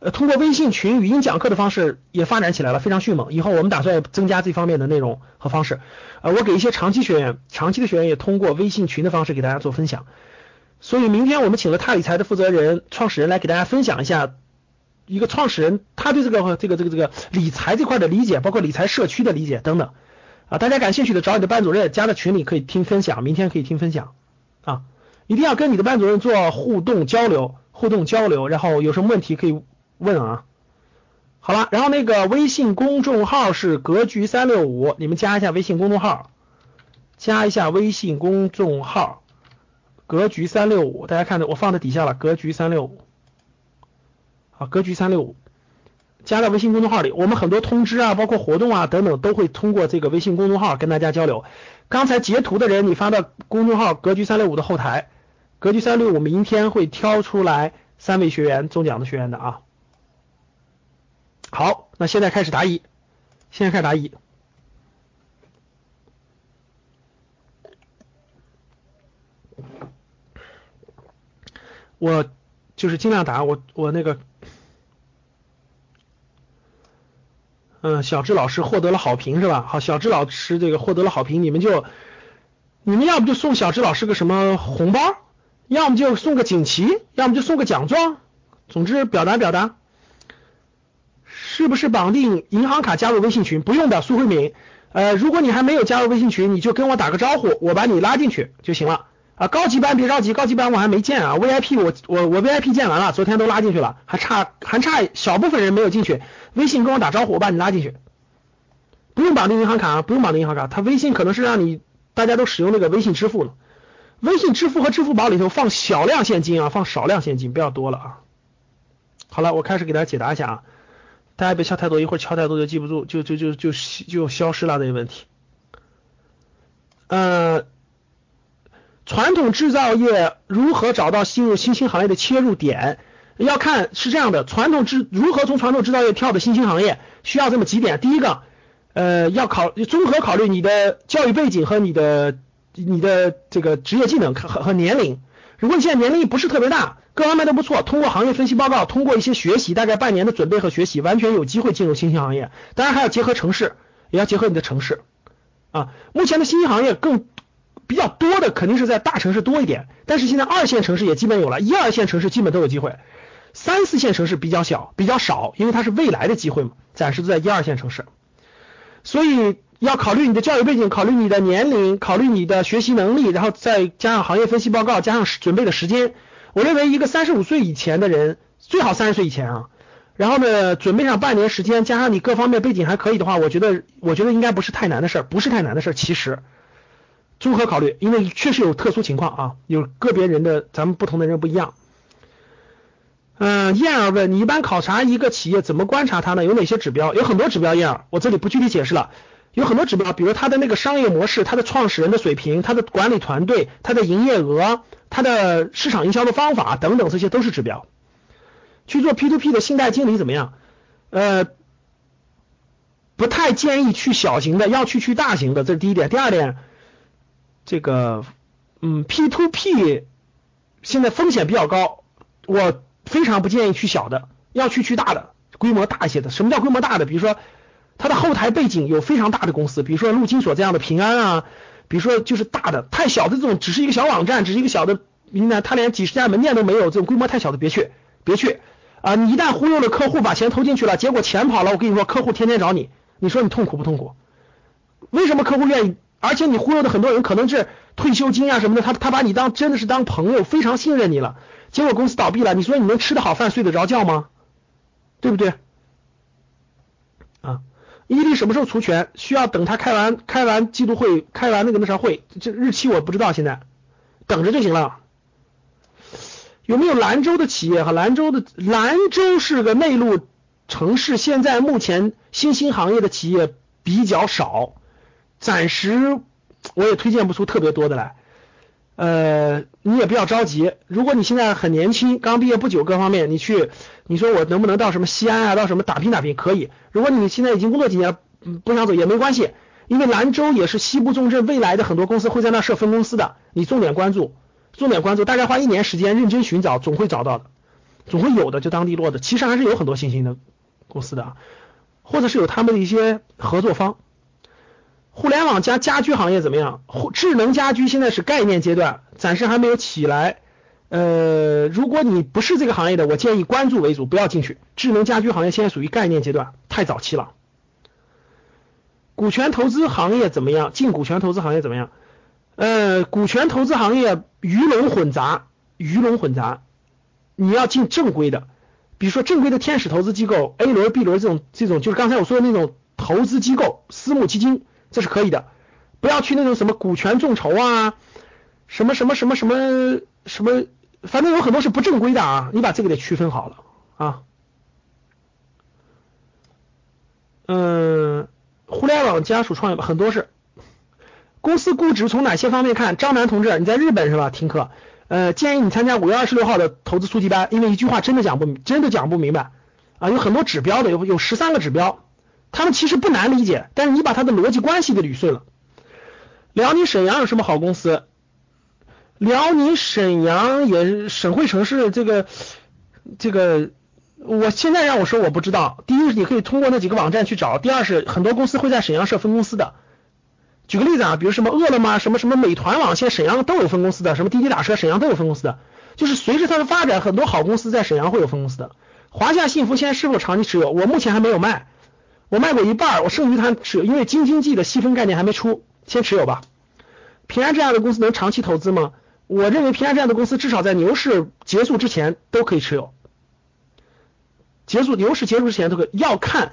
呃，通过微信群语音讲课的方式也发展起来了，非常迅猛。以后我们打算增加这方面的内容和方式。呃，我给一些长期学员，长期的学员也通过微信群的方式给大家做分享。所以明天我们请了他理财的负责人、创始人来给大家分享一下，一个创始人他对这个这个这个这个理财这块的理解，包括理财社区的理解等等。啊，大家感兴趣的找你的班主任加到群里可以听分享，明天可以听分享啊，一定要跟你的班主任做互动交流，互动交流，然后有什么问题可以问啊。好了，然后那个微信公众号是格局三六五，你们加一下微信公众号，加一下微信公众号格局三六五，大家看到我放在底下了，格局三六五，好，格局三六五。加到微信公众号里，我们很多通知啊，包括活动啊等等，都会通过这个微信公众号跟大家交流。刚才截图的人，你发到公众号“格局三六五”的后台，“格局三六五”明天会挑出来三位学员中奖的学员的啊。好，那现在开始答疑，现在开始答疑。我就是尽量答，我我那个。嗯，小智老师获得了好评是吧？好，小智老师这个获得了好评，你们就，你们要不就送小智老师个什么红包，要么就送个锦旗，要么就送个奖状，总之表达表达。是不是绑定银行卡加入微信群？不用的，苏慧敏。呃，如果你还没有加入微信群，你就跟我打个招呼，我把你拉进去就行了。啊，高级班别着急，高级班我还没建啊，VIP 我我我 VIP 建完了，昨天都拉进去了，还差还差小部分人没有进去。微信跟我打招呼，我把你拉进去，不用绑定银行卡啊，不用绑定银行卡，他微信可能是让你大家都使用那个微信支付了。微信支付和支付宝里头放小量现金啊，放少量现金，不要多了啊。好了，我开始给大家解答一下啊，大家别敲太多，一会儿敲太多就记不住，就就就就就消失了这个问题。呃。传统制造业如何找到进入新兴行业的切入点？要看是这样的，传统制如何从传统制造业跳到新兴行业，需要这么几点。第一个，呃，要考综合考虑你的教育背景和你的你的这个职业技能和和年龄。如果你现在年龄不是特别大，各方面都不错，通过行业分析报告，通过一些学习，大概半年的准备和学习，完全有机会进入新兴行业。当然还要结合城市，也要结合你的城市啊。目前的新兴行业更。比较多的肯定是在大城市多一点，但是现在二线城市也基本有了，一二线城市基本都有机会，三四线城市比较小，比较少，因为它是未来的机会嘛，暂时都在一二线城市，所以要考虑你的教育背景，考虑你的年龄，考虑你的学习能力，然后再加上行业分析报告，加上准备的时间，我认为一个三十五岁以前的人，最好三十岁以前啊，然后呢，准备上半年时间，加上你各方面背景还可以的话，我觉得我觉得应该不是太难的事儿，不是太难的事儿，其实。综合考虑，因为确实有特殊情况啊，有个别人的咱们不同的人不一样。嗯，燕儿问你一般考察一个企业怎么观察它呢？有哪些指标？有很多指标，燕儿，我这里不具体解释了。有很多指标，比如它的那个商业模式、它的创始人的水平、它的管理团队、它的营业额、它的市场营销的方法等等，这些都是指标。去做 P to P 的信贷经理怎么样？呃，不太建议去小型的，要去去大型的，这是第一点。第二点。这个，嗯，P to P 现在风险比较高，我非常不建议去小的，要去去大的，规模大一些的。什么叫规模大的？比如说它的后台背景有非常大的公司，比如说陆金所这样的平安啊，比如说就是大的，太小的这种只是一个小网站，只是一个小的平台，它连几十家门店都没有，这种规模太小的别去，别去啊！你一旦忽悠了客户，把钱投进去了，结果钱跑了，我跟你说，客户天天找你，你说你痛苦不痛苦？为什么客户愿意？而且你忽悠的很多人可能是退休金啊什么的，他他把你当真的是当朋友，非常信任你了。结果公司倒闭了，你说你能吃得好饭睡得着觉吗？对不对？啊，伊利什么时候除权？需要等他开完开完季度会，开完那个那啥会，这日期我不知道，现在等着就行了。有没有兰州的企业和兰州的？兰州是个内陆城市，现在目前新兴行业的企业比较少。暂时我也推荐不出特别多的来，呃，你也不要着急。如果你现在很年轻，刚毕业不久，各方面你去，你说我能不能到什么西安啊，到什么打拼打拼？可以。如果你现在已经工作几年，不想走也没关系。因为兰州也是西部重镇，未来的很多公司会在那设分公司的，你重点关注，重点关注，大概花一年时间认真寻找，总会找到的，总会有的，就当地落的，其实还是有很多新兴的公司的，或者是有他们的一些合作方。互联网加家居行业怎么样？智能家居现在是概念阶段，暂时还没有起来。呃，如果你不是这个行业的，我建议关注为主，不要进去。智能家居行业现在属于概念阶段，太早期了。股权投资行业怎么样？进股权投资行业怎么样？呃，股权投资行业鱼龙混杂，鱼龙混杂。你要进正规的，比如说正规的天使投资机构，A 轮、B 轮这种这种，就是刚才我说的那种投资机构，私募基金，这是可以的。不要去那种什么股权众筹啊，什么什么什么什么什么。反正有很多是不正规的啊，你把这个得区分好了啊。嗯，互联网家属创业吧，很多是公司估值从哪些方面看？张楠同志，你在日本是吧？听课，呃，建议你参加五月二十六号的投资初级班，因为一句话真的讲不真的讲不明白啊，有很多指标的，有有十三个指标，他们其实不难理解，但是你把它的逻辑关系给捋顺了。辽宁沈阳有什么好公司？辽宁沈阳也是省会城市，这个这个，我现在让我说我不知道。第一，你可以通过那几个网站去找；第二是很多公司会在沈阳设分公司的。举个例子啊，比如什么饿了么、什么什么美团网，现在沈阳都有分公司的；什么滴滴打车，沈阳都有分公司的。就是随着它的发展，很多好公司在沈阳会有分公司的。华夏幸福现在是否长期持有？我目前还没有卖，我卖过一半，我剩余它持有，因为京津冀的细分概念还没出，先持有吧。平安这样的公司能长期投资吗？我认为平安这样的公司至少在牛市结束之前都可以持有，结束牛市结束之前都可以。要看，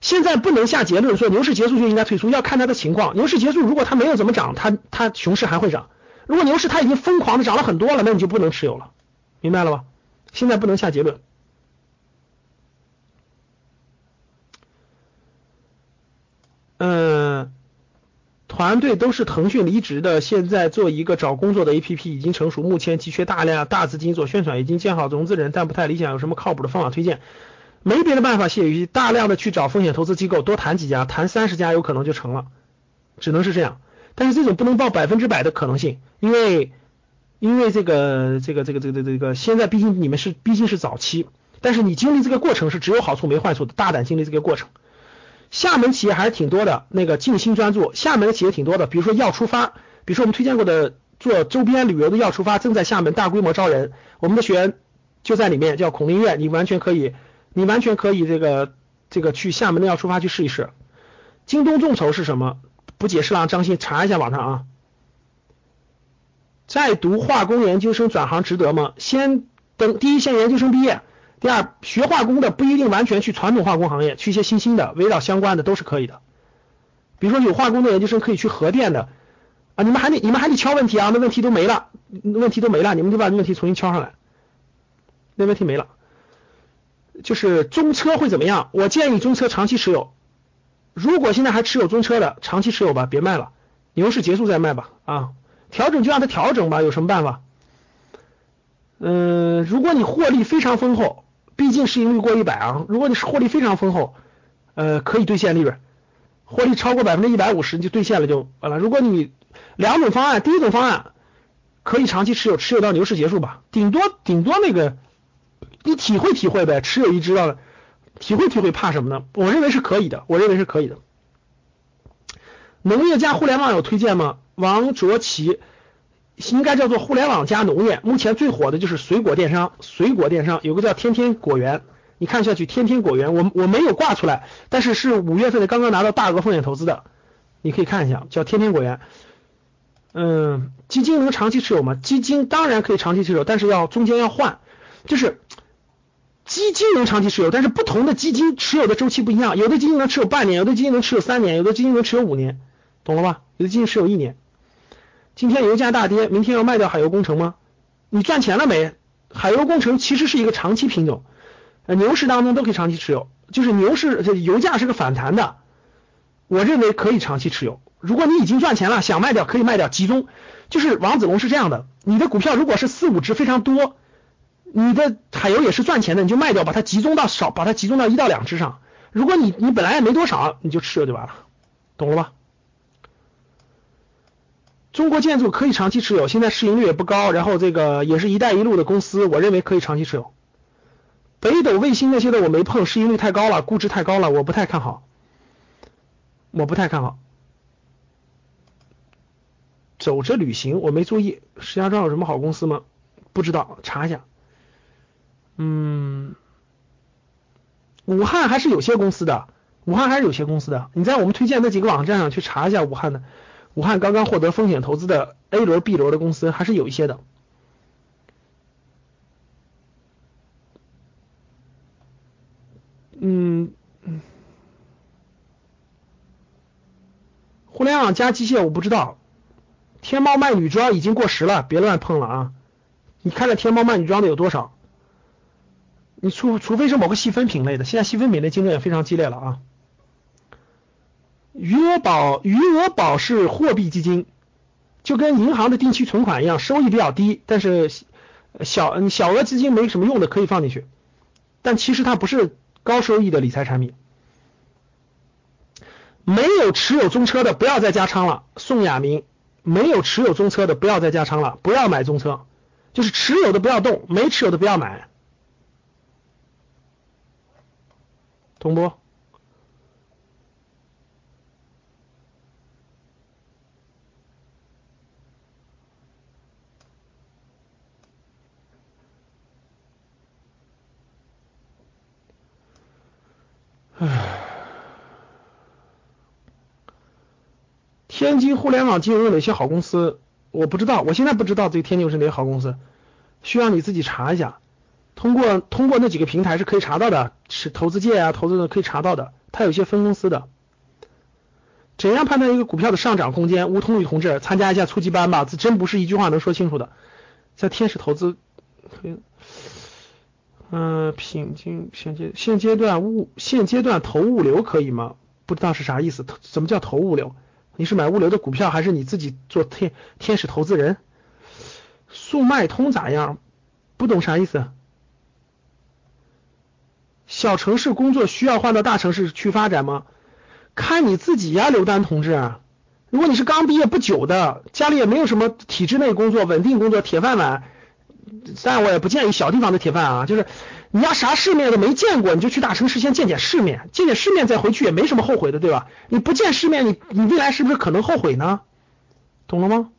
现在不能下结论说牛市结束就应该退出，要看它的情况。牛市结束如果它没有怎么涨，它它熊市还会涨；如果牛市它已经疯狂的涨了很多了，那你就不能持有了，明白了吧？现在不能下结论。嗯。团队都是腾讯离职的，现在做一个找工作的 APP 已经成熟，目前急缺大量大资金做宣传，已经建好融资人，但不太理想，有什么靠谱的方法推荐？没别的办法，谢宇，大量的去找风险投资机构，多谈几家，谈三十家有可能就成了，只能是这样。但是这种不能报百分之百的可能性，因为因为这个这个这个这个这个现在毕竟你们是毕竟是早期，但是你经历这个过程是只有好处没坏处的，大胆经历这个过程。厦门企业还是挺多的，那个静心专注，厦门的企业挺多的，比如说要出发，比如说我们推荐过的做周边旅游的要出发，正在厦门大规模招人，我们的学员就在里面，叫孔令苑，你完全可以，你完全可以这个这个去厦门的要出发去试一试。京东众筹是什么？不解释了，张鑫查一下网上啊。在读化工研究生转行值得吗？先等第一先研究生毕业。第二，学化工的不一定完全去传统化工行业，去一些新兴的、围绕相关的都是可以的。比如说有化工的研究生可以去核电的啊，你们还得你们还得敲问题啊，那问题都没了，问题都没了，你们就把问题重新敲上来，那问题没了。就是中车会怎么样？我建议中车长期持有。如果现在还持有中车的，长期持有吧，别卖了，牛市结束再卖吧啊，调整就让它调整吧，有什么办法？嗯，如果你获利非常丰厚。毕竟市盈率过一百啊，如果你是获利非常丰厚，呃，可以兑现利润，获利超过百分之一百五十就兑现了就完了。如果你两种方案，第一种方案可以长期持有，持有到牛市结束吧，顶多顶多那个你体会体会呗，持有一知道了，体会体会怕什么呢？我认为是可以的，我认为是可以的。农业加互联网有推荐吗？王卓奇。应该叫做互联网加农业，目前最火的就是水果电商。水果电商有个叫天天果园，你看下去，天天果园，我我没有挂出来，但是是五月份的，刚刚拿到大额风险投资的，你可以看一下，叫天天果园。嗯，基金能长期持有吗？基金当然可以长期持有，但是要中间要换，就是基金能长期持有，但是不同的基金持有的周期不一样，有的基金能持有半年，有的基金能持有三年，有的基金能持有五年，懂了吧？有的基金持有一年。今天油价大跌，明天要卖掉海油工程吗？你赚钱了没？海油工程其实是一个长期品种，呃，牛市当中都可以长期持有，就是牛市这油价是个反弹的，我认为可以长期持有。如果你已经赚钱了，想卖掉可以卖掉，集中。就是王子龙是这样的，你的股票如果是四五只非常多，你的海油也是赚钱的，你就卖掉，把它集中到少，把它集中到一到两只上。如果你你本来也没多少，你就持有就完了，懂了吧？中国建筑可以长期持有，现在市盈率也不高，然后这个也是一带一路的公司，我认为可以长期持有。北斗卫星那些的我没碰，市盈率太高了，估值太高了，我不太看好，我不太看好。走着旅行我没注意，石家庄有什么好公司吗？不知道，查一下。嗯，武汉还是有些公司的，武汉还是有些公司的，你在我们推荐那几个网站上去查一下武汉的。武汉刚刚获得风险投资的 A 轮、B 轮的公司还是有一些的。嗯嗯，互联网加机械我不知道。天猫卖女装已经过时了，别乱碰了啊！你看看天猫卖女装的有多少？你除除非是某个细分品类的，现在细分品类竞争也非常激烈了啊。余额宝，余额宝是货币基金，就跟银行的定期存款一样，收益比较低，但是小小额资金没什么用的可以放进去，但其实它不是高收益的理财产品。没有持有中车的不要再加仓了，宋亚明，没有持有中车的不要再加仓了，不要买中车，就是持有的不要动，没持有的不要买，懂不？唉，天津互联网金融有哪些好公司？我不知道，我现在不知道这天津是哪些好公司，需要你自己查一下。通过通过那几个平台是可以查到的，是投资界啊，投资的可以查到的。它有一些分公司的。怎样判断一个股票的上涨空间？吴通宇同志，参加一下初级班吧，这真不是一句话能说清楚的。在天使投资。嗯，品经现阶现阶段物现阶段投物流可以吗？不知道是啥意思？什么叫投物流？你是买物流的股票，还是你自己做天天使投资人？速卖通咋样？不懂啥意思？小城市工作需要换到大城市去发展吗？看你自己呀，刘丹同志。如果你是刚毕业不久的，家里也没有什么体制内工作、稳定工作、铁饭碗。但我也不建议小地方的铁饭啊，就是你要啥世面都没见过，你就去大城市先见见世面，见见世面再回去也没什么后悔的，对吧？你不见世面，你你未来是不是可能后悔呢？懂了吗？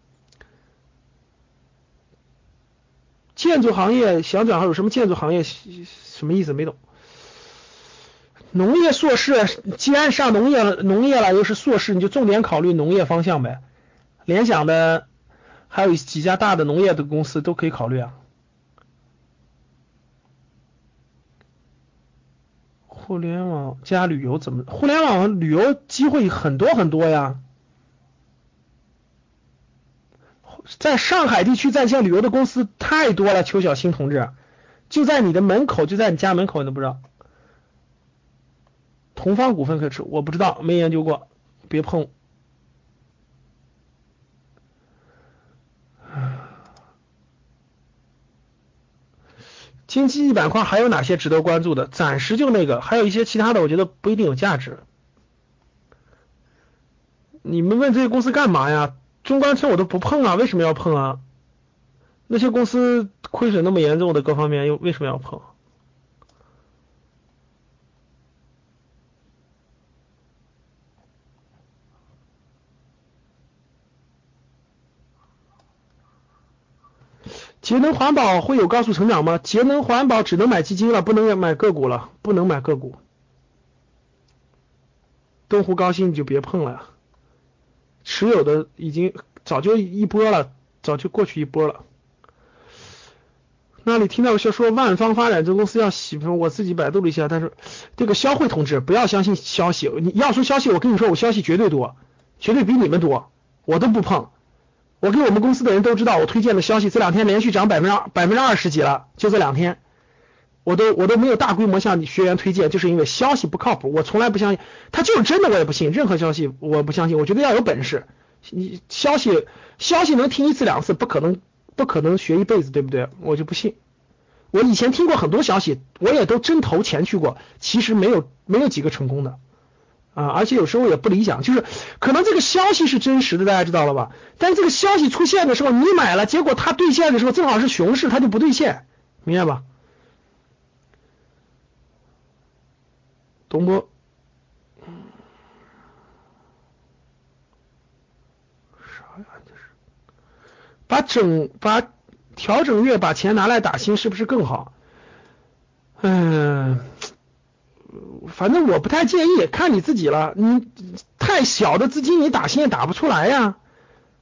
建筑行业想转行有什么建筑行业什么意思？没懂。农业硕士，既然上农业农业了，又是硕士，你就重点考虑农业方向呗。联想的还有几家大的农业的公司都可以考虑啊。互联网加旅游怎么？互联网旅游机会很多很多呀，在上海地区在线旅游的公司太多了。邱小新同志，就在你的门口，就在你家门口，你都不知道。同方股份可以吃，我不知道，没研究过，别碰。经济板块还有哪些值得关注的？暂时就那个，还有一些其他的，我觉得不一定有价值。你们问这些公司干嘛呀？中关村我都不碰啊，为什么要碰啊？那些公司亏损那么严重的各方面又为什么要碰？节能环保会有高速成长吗？节能环保只能买基金了，不能买个股了，不能买个股。东湖高新你就别碰了，持有的已经早就一波了，早就过去一波了。那里听到说说万方发展这公司要洗，我自己百度了一下，他说这个肖慧同志不要相信消息，你要说消息，我跟你说我消息绝对多，绝对比你们多，我都不碰。我给我们公司的人都知道，我推荐的消息这两天连续涨百分之百分之二十几了，就这两天，我都我都没有大规模向学员推荐，就是因为消息不靠谱，我从来不相信，他就是真的我也不信，任何消息我不相信，我觉得要有本事，你消息消息能听一次两次，不可能不可能学一辈子，对不对？我就不信，我以前听过很多消息，我也都真投钱去过，其实没有没有几个成功的，啊，而且有时候也不理想，就是可能这个消息是真实的，大家知道了吧？但这个消息出现的时候，你买了，结果它兑现的时候正好是熊市，它就不兑现，明白吧？东波，啥呀？这是把整把调整月把钱拿来打新，是不是更好？嗯。反正我不太建议，看你自己了。你太小的资金，你打新也打不出来呀。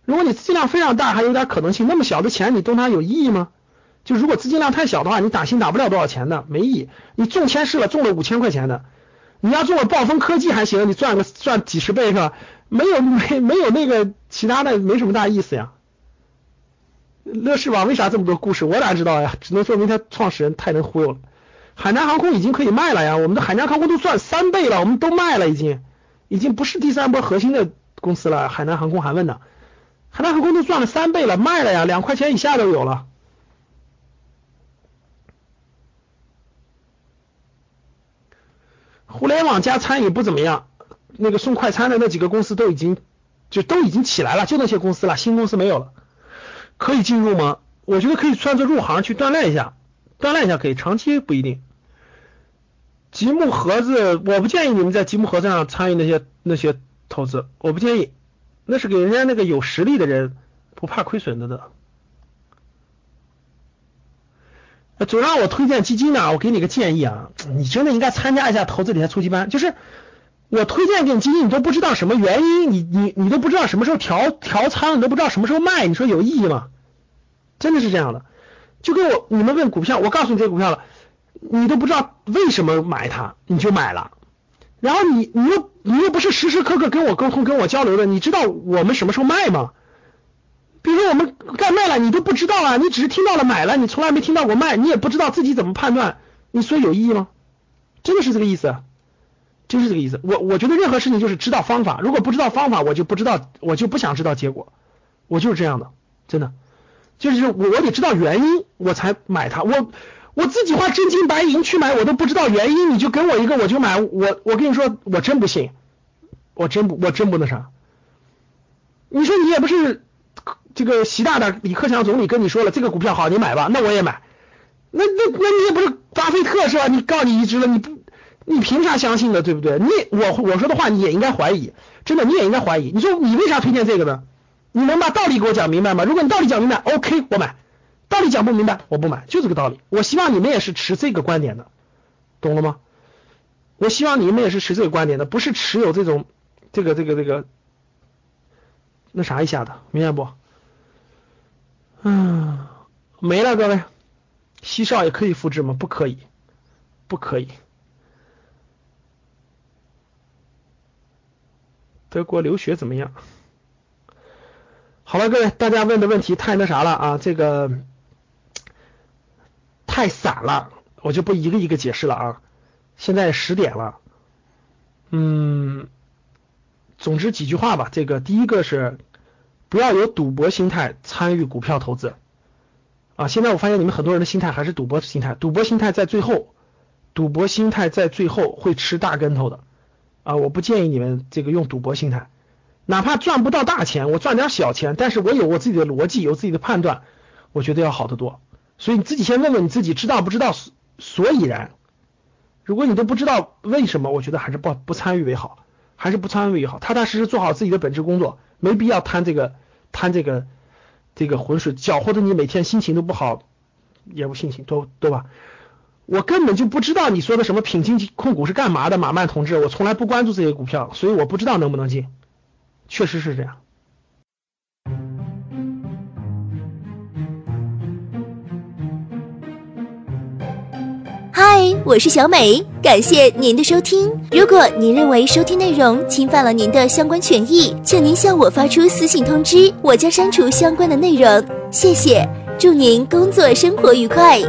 如果你资金量非常大，还有点可能性。那么小的钱，你动它有意义吗？就如果资金量太小的话，你打新打不了多少钱的，没意义。你中签试了，中了五千块钱的，你要中了暴风科技还行，你赚个赚几十倍是吧？没有没没有那个其他的，没什么大意思呀。乐视网为啥这么多故事？我哪知道呀？只能说明他创始人太能忽悠了。海南航空已经可以卖了呀，我们的海南航空都赚三倍了，我们都卖了，已经，已经不是第三波核心的公司了。海南航空还问呢，海南航空都赚了三倍了，卖了呀，两块钱以下都有了。互联网加餐饮不怎么样，那个送快餐的那几个公司都已经就都已经起来了，就那些公司了，新公司没有了，可以进入吗？我觉得可以算作入行去锻炼一下。锻炼一下可以，长期不一定。积木盒子，我不建议你们在积木盒子上参与那些那些投资，我不建议，那是给人家那个有实力的人，不怕亏损的的。总让我推荐基金呢，我给你个建议啊，你真的应该参加一下投资理财初级班。就是我推荐给你基金，你都不知道什么原因，你你你都不知道什么时候调调仓，你都不知道什么时候卖，你说有意义吗？真的是这样的。就跟我你们问股票，我告诉你这股票了，你都不知道为什么买它，你就买了，然后你你又你又不是时时刻刻跟我沟通跟我交流的，你知道我们什么时候卖吗？比如说我们该卖了，你都不知道啊，你只是听到了买了，你从来没听到过卖，你也不知道自己怎么判断，你说有意义吗？真的是这个意思，真是这个意思。我我觉得任何事情就是知道方法，如果不知道方法，我就不知道，我就不想知道结果，我就是这样的，真的。就是我我得知道原因，我才买它。我我自己花真金白银去买，我都不知道原因，你就给我一个我就买。我我跟你说，我真不信，我真不我真不那啥。你说你也不是这个习大大李克强总理跟你说了这个股票好，你买吧，那我也买。那那那你也不是巴菲特是吧？你告你一支了，你不你凭啥相信的，对不对？你我我说的话你也应该怀疑，真的你也应该怀疑。你说你为啥推荐这个呢？你能把道理给我讲明白吗？如果你道理讲明白，OK，我买；道理讲不明白，我不买，就这个道理。我希望你们也是持这个观点的，懂了吗？我希望你们也是持这个观点的，不是持有这种这个这个这个那啥一下的，明白不？嗯，没了，各位，西少也可以复制吗？不可以，不可以。德国留学怎么样？好了，各位，大家问的问题太那啥了啊，这个太散了，我就不一个一个解释了啊。现在十点了，嗯，总之几句话吧。这个第一个是不要有赌博心态参与股票投资啊。现在我发现你们很多人的心态还是赌博心态，赌博心态在最后，赌博心态在最后会吃大跟头的啊。我不建议你们这个用赌博心态。哪怕赚不到大钱，我赚点小钱，但是我有我自己的逻辑，有自己的判断，我觉得要好得多。所以你自己先问问你自己，知道不知道所以然？如果你都不知道为什么，我觉得还是不不参与为好，还是不参与为好，踏踏实实做好自己的本职工作，没必要贪这个贪这个这个浑水，搅和的你每天心情都不好，也不心情，都对吧？我根本就不知道你说的什么品金控股是干嘛的，马曼同志，我从来不关注这些股票，所以我不知道能不能进。确实是这样。嗨，我是小美，感谢您的收听。如果您认为收听内容侵犯了您的相关权益，请您向我发出私信通知，我将删除相关的内容。谢谢，祝您工作生活愉快。